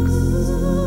masks.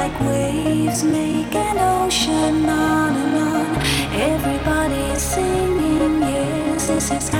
like waves make an ocean on and on. Everybody's singing, yes, this is.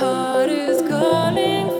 heart is calling